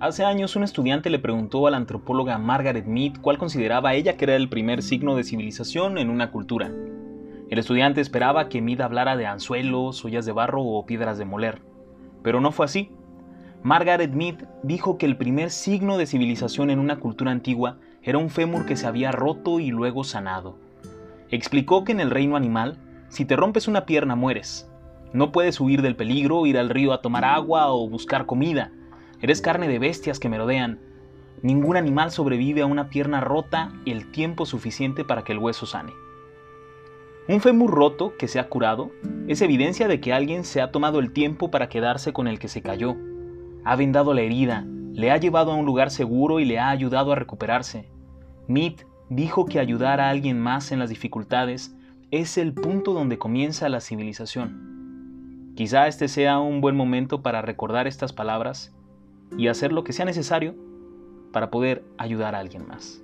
Hace años un estudiante le preguntó a la antropóloga Margaret Mead cuál consideraba ella que era el primer signo de civilización en una cultura. El estudiante esperaba que Mead hablara de anzuelos, ollas de barro o piedras de moler, pero no fue así. Margaret Mead dijo que el primer signo de civilización en una cultura antigua era un fémur que se había roto y luego sanado. Explicó que en el reino animal, si te rompes una pierna mueres. No puedes huir del peligro, ir al río a tomar agua o buscar comida. Eres carne de bestias que merodean. Ningún animal sobrevive a una pierna rota el tiempo suficiente para que el hueso sane. Un fémur roto que se ha curado es evidencia de que alguien se ha tomado el tiempo para quedarse con el que se cayó. Ha vendado la herida, le ha llevado a un lugar seguro y le ha ayudado a recuperarse. Mead dijo que ayudar a alguien más en las dificultades es el punto donde comienza la civilización. Quizá este sea un buen momento para recordar estas palabras y hacer lo que sea necesario para poder ayudar a alguien más.